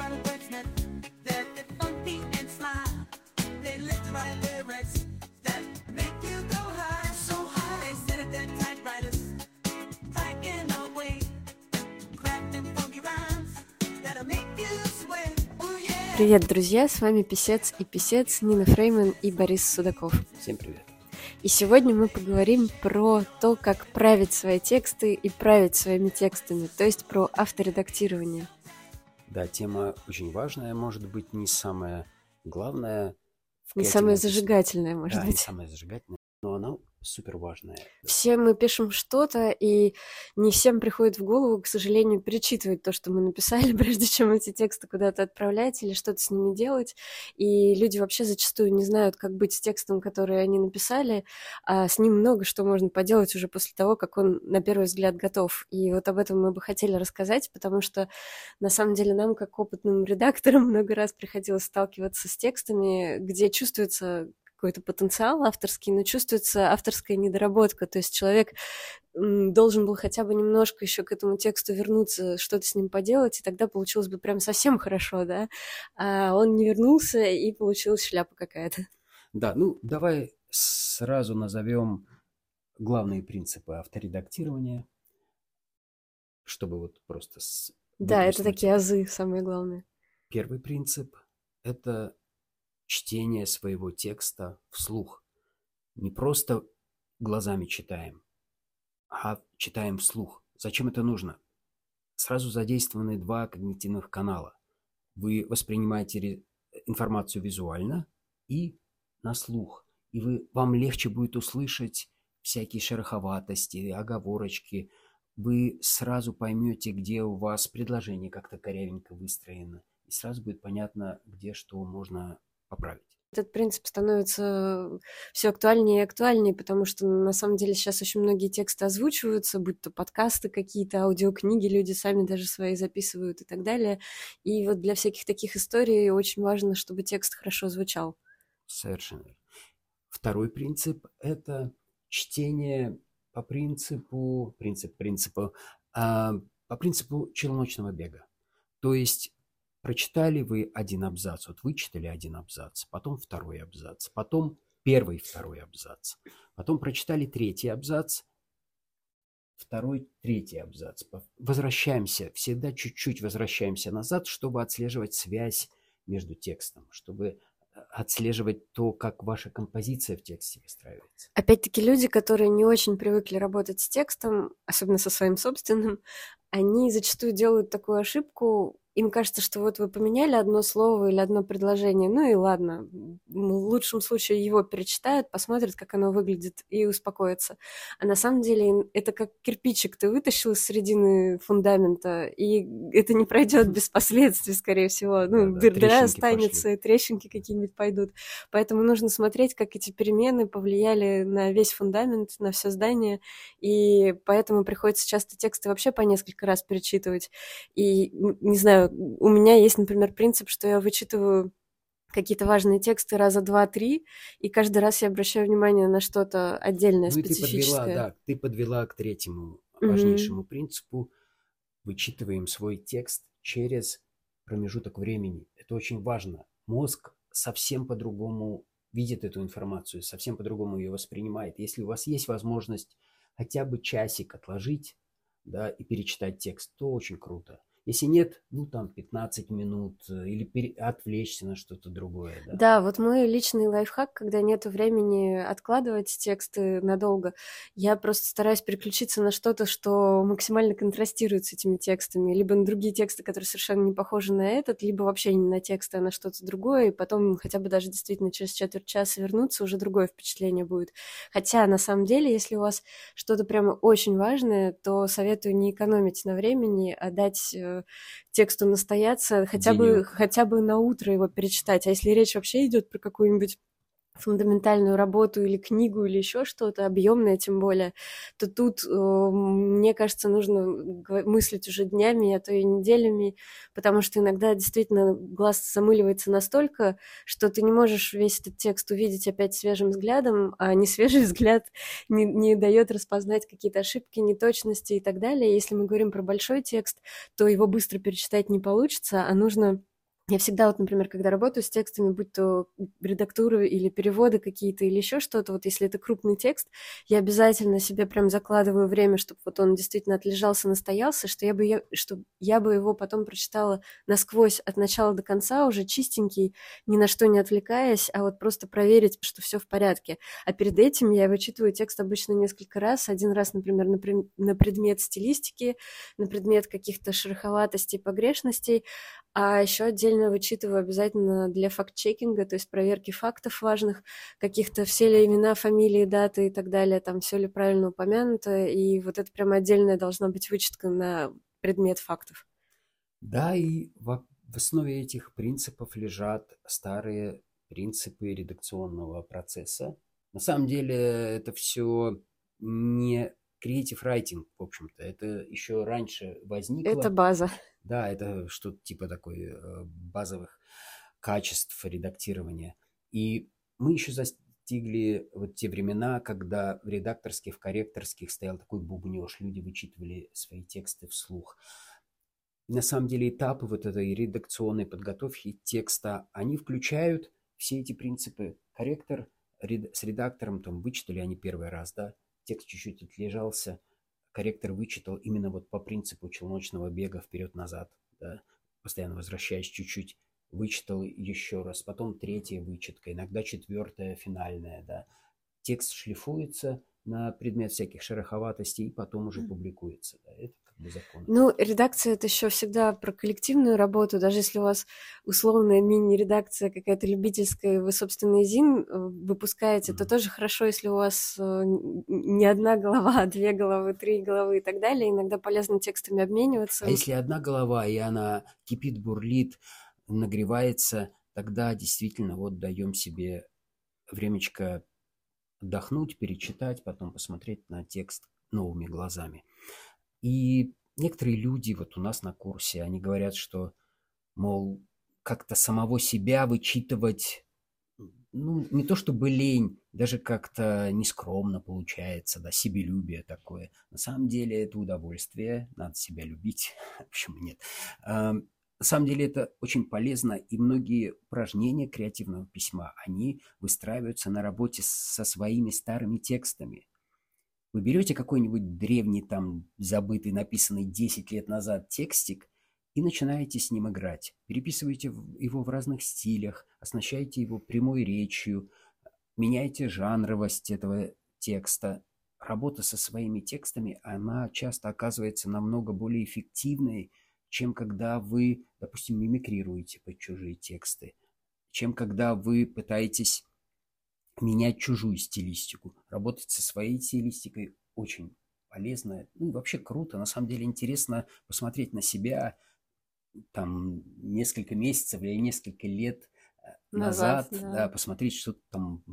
are the words that that that funky and sly. They lift right lyrics that make you go high, so high. They sit at their typewriters, typing away, crafting funky rhymes that'll make you sweat. Oh. Привет, друзья! С вами Писец и Писец, Нина Фрейман и Борис Судаков. Всем привет. И сегодня мы поговорим про то, как править свои тексты и править своими текстами, то есть про авторедактирование. Да, тема очень важная, может быть, не самая главная. Не письме. зажигательное, может да, не быть. самая зажигательная, но она супер важная. Все мы пишем что-то, и не всем приходит в голову, к сожалению, перечитывать то, что мы написали, прежде чем эти тексты куда-то отправлять или что-то с ними делать. И люди вообще зачастую не знают, как быть с текстом, который они написали, а с ним много что можно поделать уже после того, как он на первый взгляд готов. И вот об этом мы бы хотели рассказать, потому что на самом деле нам, как опытным редакторам, много раз приходилось сталкиваться с текстами, где чувствуется какой-то потенциал авторский, но чувствуется авторская недоработка. То есть человек должен был хотя бы немножко еще к этому тексту вернуться, что-то с ним поделать, и тогда получилось бы прям совсем хорошо, да? А он не вернулся, и получилась шляпа какая-то. Да, ну давай сразу назовем главные принципы авторедактирования, чтобы вот просто с- Да, это такие азы, самое главное. Первый принцип – это чтение своего текста вслух. Не просто глазами читаем, а читаем вслух. Зачем это нужно? Сразу задействованы два когнитивных канала. Вы воспринимаете информацию визуально и на слух. И вы, вам легче будет услышать всякие шероховатости, оговорочки. Вы сразу поймете, где у вас предложение как-то корявенько выстроено. И сразу будет понятно, где что можно поправить. Этот принцип становится все актуальнее и актуальнее, потому что на самом деле сейчас очень многие тексты озвучиваются, будь то подкасты какие-то, аудиокниги, люди сами даже свои записывают и так далее. И вот для всяких таких историй очень важно, чтобы текст хорошо звучал. Совершенно. Второй принцип – это чтение по принципу, принцип принципу, а, по принципу челночного бега. То есть прочитали вы один абзац, вот вычитали один абзац, потом второй абзац, потом первый, второй абзац, потом прочитали третий абзац, второй, третий абзац. Возвращаемся, всегда чуть-чуть возвращаемся назад, чтобы отслеживать связь между текстом, чтобы э, отслеживать то, как ваша композиция в тексте выстраивается. Опять-таки люди, которые не очень привыкли работать с текстом, особенно со своим собственным, они зачастую делают такую ошибку. Им кажется, что вот вы поменяли одно слово или одно предложение, ну и ладно. В лучшем случае его перечитают, посмотрят, как оно выглядит, и успокоятся. А на самом деле это как кирпичик ты вытащил из середины фундамента, и это не пройдет без последствий, скорее всего. Ну, Да-да, дыр- дыра трещинки останется, и трещинки какие-нибудь пойдут. Поэтому нужно смотреть, как эти перемены повлияли на весь фундамент, на все здание. И поэтому приходится часто тексты вообще по несколько раз перечитывать. И, не знаю, у меня есть, например, принцип, что я вычитываю какие-то важные тексты раза два-три, и каждый раз я обращаю внимание на что-то отдельное, Ну и ты подвела, специфическое. да, ты подвела к третьему важнейшему принципу. Вычитываем свой текст через промежуток времени. Это очень важно. Мозг совсем по-другому видит эту информацию, совсем по-другому ее воспринимает. Если у вас есть возможность хотя бы часик отложить, да, и перечитать текст, то очень круто. Если нет, ну там 15 минут э, или пере- отвлечься на что-то другое. Да. Да, вот мой личный лайфхак, когда нет времени откладывать тексты надолго, я просто стараюсь переключиться на что-то, что максимально контрастирует с этими текстами, либо на другие тексты, которые совершенно не похожи на этот, либо вообще не на тексты, а на что-то другое, и потом хотя бы даже действительно через четверть часа вернуться, уже другое впечатление будет. Хотя, на самом деле, если у вас что-то прямо очень важное, то советую не экономить на времени, а дать э, тексту настояться, хотя бы, хотя бы на утро его перечитать. А если речь вообще идет про какую-нибудь фундаментальную работу или книгу или еще что-то объемное, тем более, то тут, э, мне кажется, нужно мыслить уже днями, а то и неделями, потому что иногда действительно глаз замыливается настолько, что ты не можешь весь этот текст увидеть опять свежим взглядом, а не свежий взгляд не, не дает распознать какие-то ошибки, неточности и так далее. Если мы говорим про большой текст, то его быстро перечитать не получится, а нужно я всегда, вот, например, когда работаю с текстами, будь то редактуры или переводы какие-то, или еще что-то, вот если это крупный текст, я обязательно себе прям закладываю время, чтобы вот он действительно отлежался, настоялся, что я бы, я, чтобы я бы его потом прочитала насквозь от начала до конца, уже чистенький, ни на что не отвлекаясь, а вот просто проверить, что все в порядке. А перед этим я вычитываю текст обычно несколько раз. Один раз, например, на, на предмет стилистики, на предмет каких-то шероховатостей, погрешностей, а еще отдельно вычитываю обязательно для факт-чекинга, то есть проверки фактов важных, каких-то все ли имена, фамилии, даты и так далее, там все ли правильно упомянуто, и вот это прям отдельная должна быть вычетка на предмет фактов. Да, и в, в основе этих принципов лежат старые принципы редакционного процесса. На самом деле это все не creative writing, в общем-то. Это еще раньше возникло. Это база. Да, это что-то типа такой э, базовых качеств редактирования. И мы еще застигли вот те времена, когда в редакторских, в корректорских стоял такой бубнеж, люди вычитывали свои тексты вслух. на самом деле этапы вот этой редакционной подготовки текста, они включают все эти принципы. Корректор с редактором там вычитали они первый раз, да, текст чуть-чуть отлежался, корректор вычитал именно вот по принципу челночного бега вперед-назад, да, постоянно возвращаясь чуть-чуть, вычитал еще раз, потом третья вычетка, иногда четвертая, финальная, да. Текст шлифуется на предмет всяких шероховатостей и потом уже публикуется, да. Это бы закон. Ну, редакция это еще всегда про коллективную работу. Даже если у вас условная мини-редакция какая-то любительская, вы собственный зин э, выпускаете, mm-hmm. то тоже хорошо, если у вас э, не одна голова, а две головы, три головы и так далее. Иногда полезно текстами обмениваться. А если одна голова, и она кипит, бурлит, нагревается, тогда действительно вот даем себе времечко отдохнуть, перечитать, потом посмотреть на текст новыми глазами. И некоторые люди вот у нас на курсе, они говорят, что, мол, как-то самого себя вычитывать, ну, не то чтобы лень, даже как-то нескромно получается, да, себелюбие такое. На самом деле это удовольствие, надо себя любить, почему нет. На самом деле это очень полезно, и многие упражнения креативного письма, они выстраиваются на работе со своими старыми текстами. Вы берете какой-нибудь древний, там, забытый, написанный 10 лет назад текстик и начинаете с ним играть. Переписываете его в разных стилях, оснащаете его прямой речью, меняете жанровость этого текста. Работа со своими текстами, она часто оказывается намного более эффективной, чем когда вы, допустим, мимикрируете под чужие тексты, чем когда вы пытаетесь менять чужую стилистику. Работать со своей стилистикой очень полезно. Ну вообще круто. На самом деле интересно посмотреть на себя там несколько месяцев или несколько лет э, назад, назад да. да, посмотреть, что там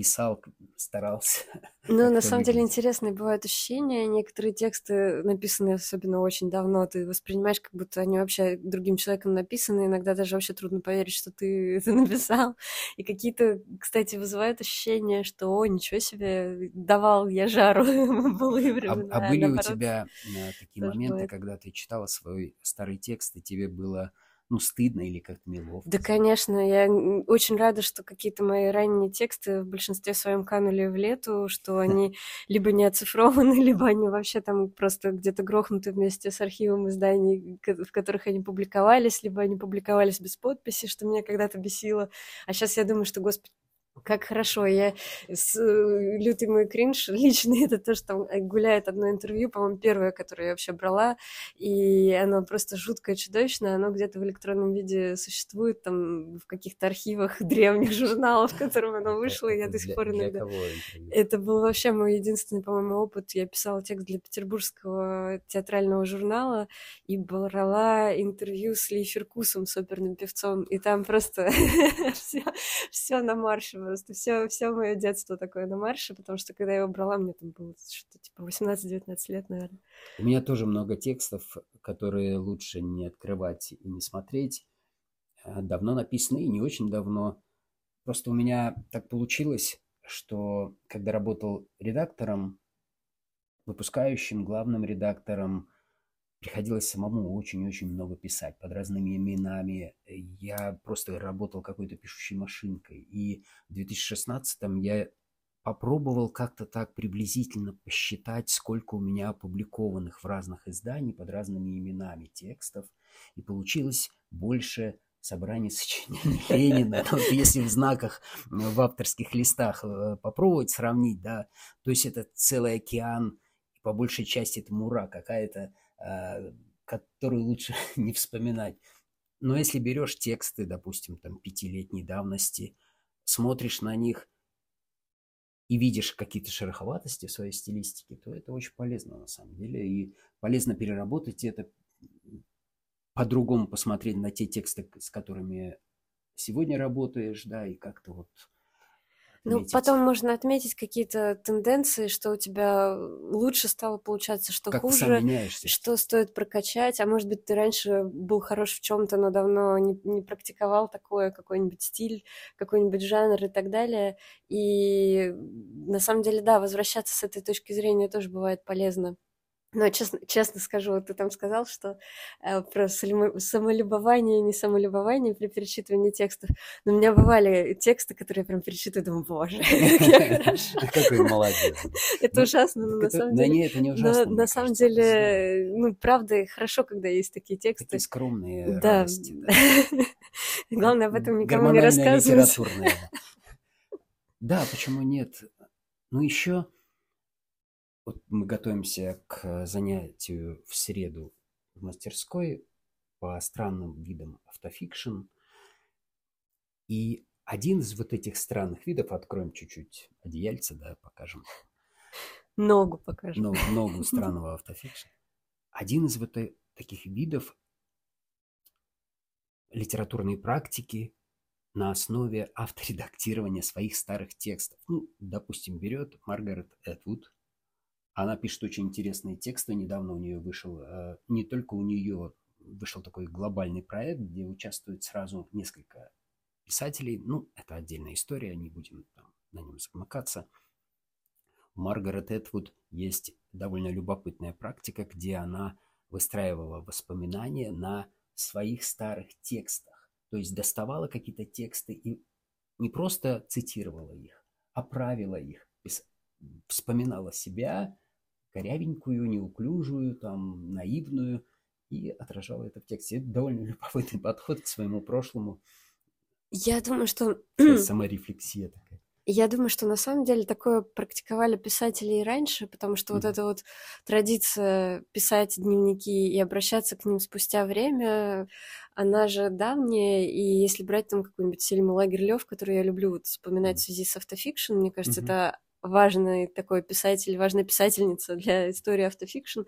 писал, старался. Ну, на самом деле интересные бывают ощущения. Некоторые тексты, написанные особенно очень давно, ты воспринимаешь, как будто они вообще другим человеком написаны. Иногда даже вообще трудно поверить, что ты это написал. И какие-то, кстати, вызывают ощущение, что, о, ничего себе, давал я жару былые времена. А, а были у тебя э, такие моменты, когда ты читала свой старый текст, и тебе было ну, стыдно или как-то неловко? Да, конечно. Я очень рада, что какие-то мои ранние тексты в большинстве своем канули в лету, что они либо не оцифрованы, либо они вообще там просто где-то грохнуты вместе с архивом изданий, в которых они публиковались, либо они публиковались без подписи, что меня когда-то бесило. А сейчас я думаю, что, господи, как хорошо, я с, э, лютый мой кринж личный, это то, что там гуляет одно интервью, по-моему, первое, которое я вообще брала, и оно просто жуткое, чудовищное, оно где-то в электронном виде существует, там, в каких-то архивах древних журналов, в котором оно вышло, и я до сих пор иногда... Это был вообще мой единственный, по-моему, опыт. Я писала текст для петербургского театрального журнала и брала интервью с Ли Феркусом, с оперным певцом, и там просто все на марше просто. Все, все мое детство такое на марше, потому что когда я его брала, мне там было что-то типа 18-19 лет, наверное. У меня тоже много текстов, которые лучше не открывать и не смотреть. Э, давно написаны и не очень давно. Просто у меня так получилось, что когда работал редактором, выпускающим, главным редактором, приходилось самому очень-очень много писать под разными именами. Я просто работал какой-то пишущей машинкой. И в 2016-м я попробовал как-то так приблизительно посчитать, сколько у меня опубликованных в разных изданиях под разными именами текстов. И получилось больше собрание сочинений Ленина, ну, если в знаках, в авторских листах э, попробовать сравнить, да, то есть это целый океан, по большей части это мура какая-то, которую лучше не вспоминать. Но если берешь тексты, допустим, там пятилетней давности, смотришь на них и видишь какие-то шероховатости в своей стилистике, то это очень полезно на самом деле. И полезно переработать это, по-другому посмотреть на те тексты, с которыми сегодня работаешь, да, и как-то вот ну, потом можно отметить какие-то тенденции, что у тебя лучше стало получаться, что как хуже, что стоит прокачать. А может быть, ты раньше был хорош в чем-то, но давно не, не практиковал такое, какой-нибудь стиль, какой-нибудь жанр и так далее. И на самом деле, да, возвращаться с этой точки зрения тоже бывает полезно. Но честно, честно скажу, вот ты там сказал, что э, про самолюбование и не самолюбование при перечитывании текстов. Но у меня бывали тексты, которые я прям перечитываю, думаю, боже, какой молодец. Это ужасно, но на самом деле... Да нет, это не ужасно. На самом деле, ну, правда, хорошо, когда есть такие тексты. Такие скромные Да. Главное, об этом никому не рассказывать. Да, почему нет? Ну, еще вот мы готовимся к занятию в среду в мастерской по странным видам автофикшн. И один из вот этих странных видов, откроем чуть-чуть одеяльце, да, покажем. Ногу покажем. Ногу, ногу странного автофикшн. Один из вот таких видов литературной практики на основе авторедактирования своих старых текстов. Ну, допустим, берет Маргарет Этвуд, она пишет очень интересные тексты. Недавно у нее вышел, э, не только у нее вышел такой глобальный проект, где участвует сразу несколько писателей. Ну, это отдельная история, не будем там на нем замыкаться. У Маргарет Этвуд есть довольно любопытная практика, где она выстраивала воспоминания на своих старых текстах. То есть доставала какие-то тексты и не просто цитировала их, а правила их, вспоминала себя, корявенькую, неуклюжую, там, наивную, и отражала это в тексте. Это довольно любопытный подход к своему прошлому. Я думаю, что... Саморефлексия такая. Я думаю, что на самом деле такое практиковали писатели и раньше, потому что mm-hmm. вот эта вот традиция писать дневники и обращаться к ним спустя время, она же давняя, и если брать там какую-нибудь Сельму Лагерлёв, которую я люблю вот вспоминать mm-hmm. в связи с автофикшн, мне кажется, mm-hmm. это важный такой писатель, важная писательница для истории автофикшн.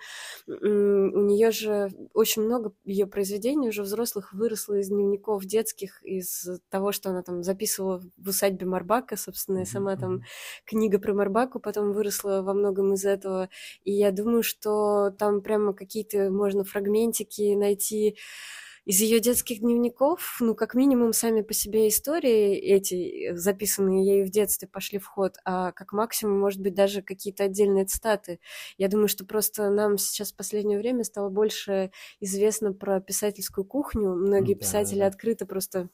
У нее же очень много ее произведений уже взрослых выросло из дневников детских, из того, что она там записывала в усадьбе Марбака, собственно, и сама там книга про Марбаку потом выросла во многом из этого. И я думаю, что там прямо какие-то можно фрагментики найти из ее детских дневников, ну, как минимум, сами по себе истории эти, э, записанные ею в детстве, пошли в ход, а как максимум, может быть, даже какие-то отдельные цитаты. Я думаю, что просто нам сейчас в последнее время стало больше известно про писательскую кухню. Многие да, писатели да. открыто просто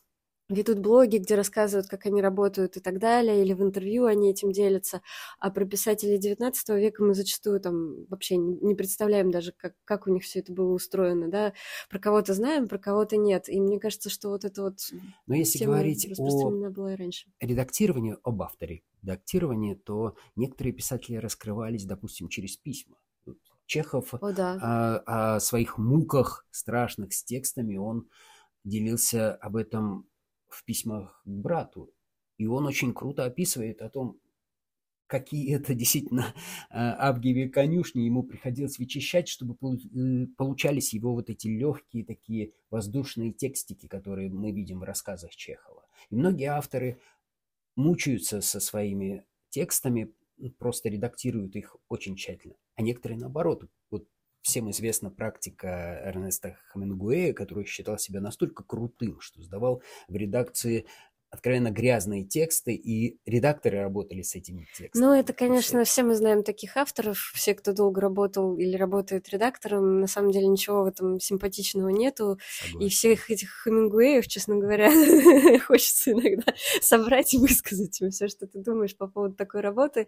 ведут блоги, где рассказывают, как они работают и так далее, или в интервью они этим делятся. А про писателей XIX века мы зачастую там вообще не представляем даже, как, как у них все это было устроено, да. Про кого-то знаем, про кого-то нет. И мне кажется, что вот это вот Но если говорить о была и раньше. редактировании, об авторе редактировании, то некоторые писатели раскрывались, допустим, через письма. Чехов о, да. о, о своих муках страшных с текстами, он делился об этом в письмах к брату. И он очень круто описывает о том, какие это действительно Абгиеве конюшни ему приходилось вычищать, чтобы э, получались его вот эти легкие такие воздушные текстики, которые мы видим в рассказах Чехова. И многие авторы мучаются со своими текстами, просто редактируют их очень тщательно. А некоторые наоборот. Вот всем известна практика Эрнеста Хемингуэя, который считал себя настолько крутым, что сдавал в редакции откровенно грязные тексты, и редакторы работали с этими текстами. Ну, это, конечно, все мы знаем таких авторов, все, кто долго работал или работает редактором, на самом деле ничего в этом симпатичного нету. Согласен. И всех этих Хемингуэев, честно говоря, хочется иногда собрать и высказать им все, что ты думаешь по поводу такой работы.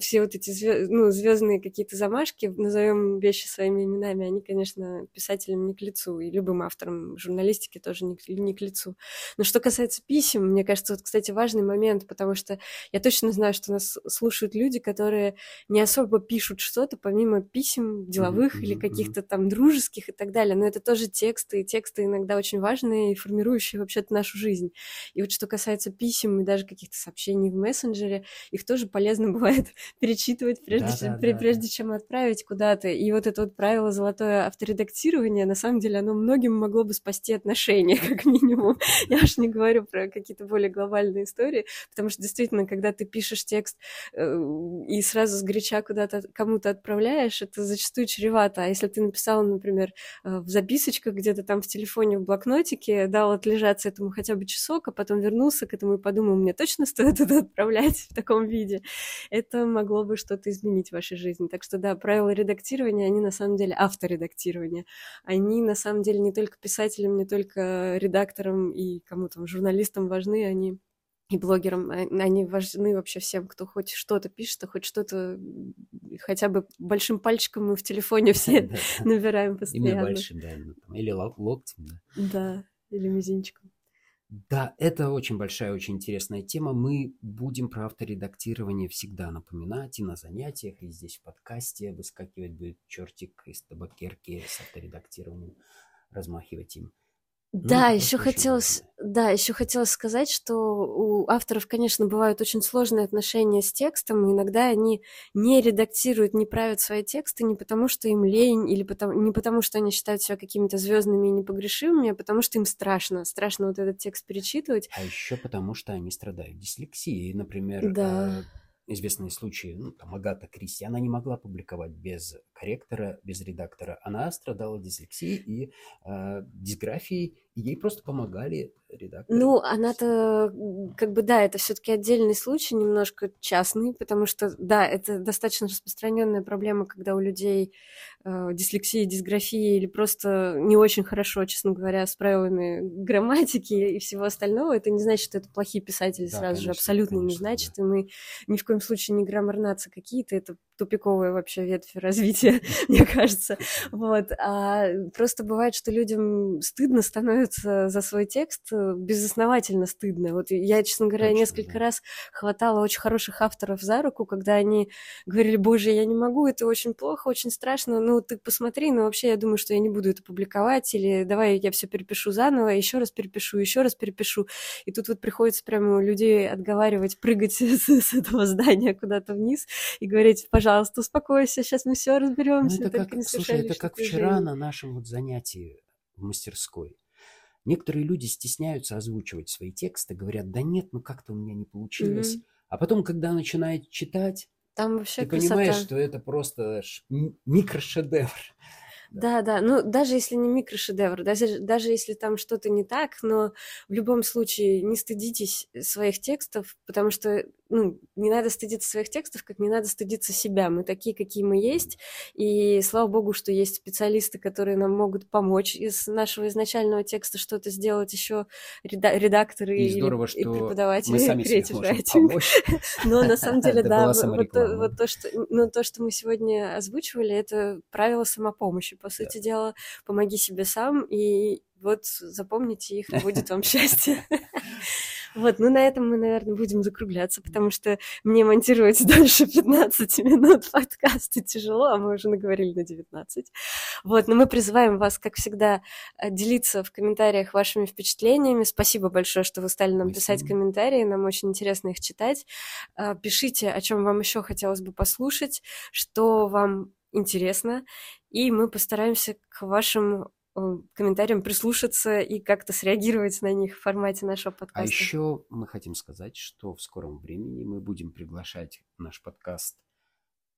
Все вот эти звезд... ну, звездные какие-то замашки, назовем вещи своими именами, они, конечно, писателям не к лицу, и любым авторам журналистики тоже не к, не к лицу. Но что касается писем, мне кажется, вот, кстати, важный момент, потому что я точно знаю, что нас слушают люди, которые не особо пишут что-то, помимо писем деловых mm-hmm, или каких-то там дружеских и так далее. Но это тоже тексты, и тексты иногда очень важные и формирующие вообще-то нашу жизнь. И вот что касается писем и даже каких-то сообщений в мессенджере, их тоже полезно бывает перечитывать, прежде, да, чем, да, прежде да. чем отправить куда-то. И вот это вот правило золотое авторедактирование, на самом деле, оно многим могло бы спасти отношения, как минимум. Я уж не говорю про какие-то какие-то более глобальные истории, потому что действительно, когда ты пишешь текст э, и сразу с горяча куда-то кому-то отправляешь, это зачастую чревато. А если ты написал, например, э, в записочках где-то там в телефоне, в блокнотике, дал отлежаться этому хотя бы часок, а потом вернулся к этому и подумал, мне точно стоит это отправлять в таком виде, это могло бы что-то изменить в вашей жизни. Так что да, правила редактирования, они на самом деле авторедактирования. Они на самом деле не только писателям, не только редакторам и кому-то журналистам важны, важны они и блогерам, а, они важны вообще всем, кто хоть что-то пишет, а хоть что-то хотя бы большим пальчиком мы в телефоне все набираем постоянно. Именно большим, да, или локтем, да. Да, или мизинчиком. Да, это очень большая, очень интересная тема. Мы будем про авторедактирование всегда напоминать и на занятиях, и здесь в подкасте выскакивать будет чертик из табакерки с авторедактированием, размахивать им. Да, ну, еще хотелось, да, еще хотелось сказать, что у авторов, конечно, бывают очень сложные отношения с текстом, иногда они не редактируют, не правят свои тексты не потому, что им лень, или потому, не потому, что они считают себя какими-то звездными и непогрешимыми, а потому что им страшно, страшно вот этот текст перечитывать. А еще потому, что они страдают дислексией, например. Да. Э, известные случаи, ну, там, Агата Кристи, она не могла публиковать без корректора, без редактора. Она страдала дислексией и э, дисграфией, и ей просто помогали редакторы. Ну, она-то, как бы, да, это все-таки отдельный случай, немножко частный, потому что, да, это достаточно распространенная проблема, когда у людей э, дислексия, дисграфия или просто не очень хорошо, честно говоря, с правилами грамматики и всего остального. Это не значит, что это плохие писатели да, сразу конечно, же, абсолютно конечно, не значит, да. и мы ни в коем случае не граммарнаться какие-то, это тупиковая вообще ветвь развития, мне кажется. Вот. А просто бывает, что людям стыдно становится за свой текст, э, безосновательно стыдно. Вот я, честно говоря, Точно, несколько да. раз хватала очень хороших авторов за руку, когда они говорили, боже, я не могу, это очень плохо, очень страшно, ну ты посмотри, но вообще я думаю, что я не буду это публиковать, или давай я все перепишу заново, еще раз перепишу, еще раз перепишу. И тут вот приходится прямо людей отговаривать, прыгать с, с этого здания куда-то вниз и говорить, пожалуйста, пожалуйста, успокойся, сейчас мы все разберемся. Ну, это как, слушай, это как вчера на нашем вот занятии в мастерской. Некоторые люди стесняются озвучивать свои тексты, говорят, да нет, ну как-то у меня не получилось. Mm-hmm. А потом, когда начинает читать, Там вообще ты красота. понимаешь, что это просто микрошедевр. Да, да, ну даже если не микрошедевр, даже, даже если там что-то не так, но в любом случае не стыдитесь своих текстов, потому что ну, не надо стыдиться своих текстов, как не надо стыдиться себя. Мы такие, какие мы есть, и слава богу, что есть специалисты, которые нам могут помочь из нашего изначального текста что-то сделать еще редакторы и здорово, или, что и преподаватели мы сами Creative Writing. Но на самом деле, да, вот то, что, ну, то, что мы сегодня озвучивали, это правило самопомощи. По сути дела, помоги себе сам, и вот запомните их, будет вам счастье. Вот, ну на этом мы, наверное, будем закругляться, потому что мне монтировать дольше 15 минут подкаста тяжело, а мы уже наговорили на 19. Вот, но мы призываем вас, как всегда, э, делиться в комментариях вашими впечатлениями. Спасибо большое, что вы стали нам писать комментарии, нам очень интересно их читать. Э, пишите, о чем вам еще хотелось бы послушать, что вам интересно, и мы постараемся к вашим комментариям прислушаться и как-то среагировать на них в формате нашего подкаста. А еще мы хотим сказать, что в скором времени мы будем приглашать в наш подкаст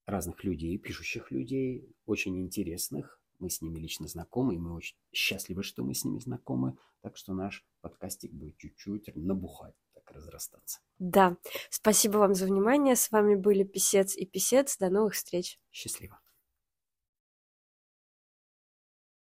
разных людей, пишущих людей, очень интересных. Мы с ними лично знакомы, и мы очень счастливы, что мы с ними знакомы. Так что наш подкастик будет чуть-чуть набухать, так разрастаться. Да, спасибо вам за внимание. С вами были Писец и Писец. До новых встреч. Счастливо.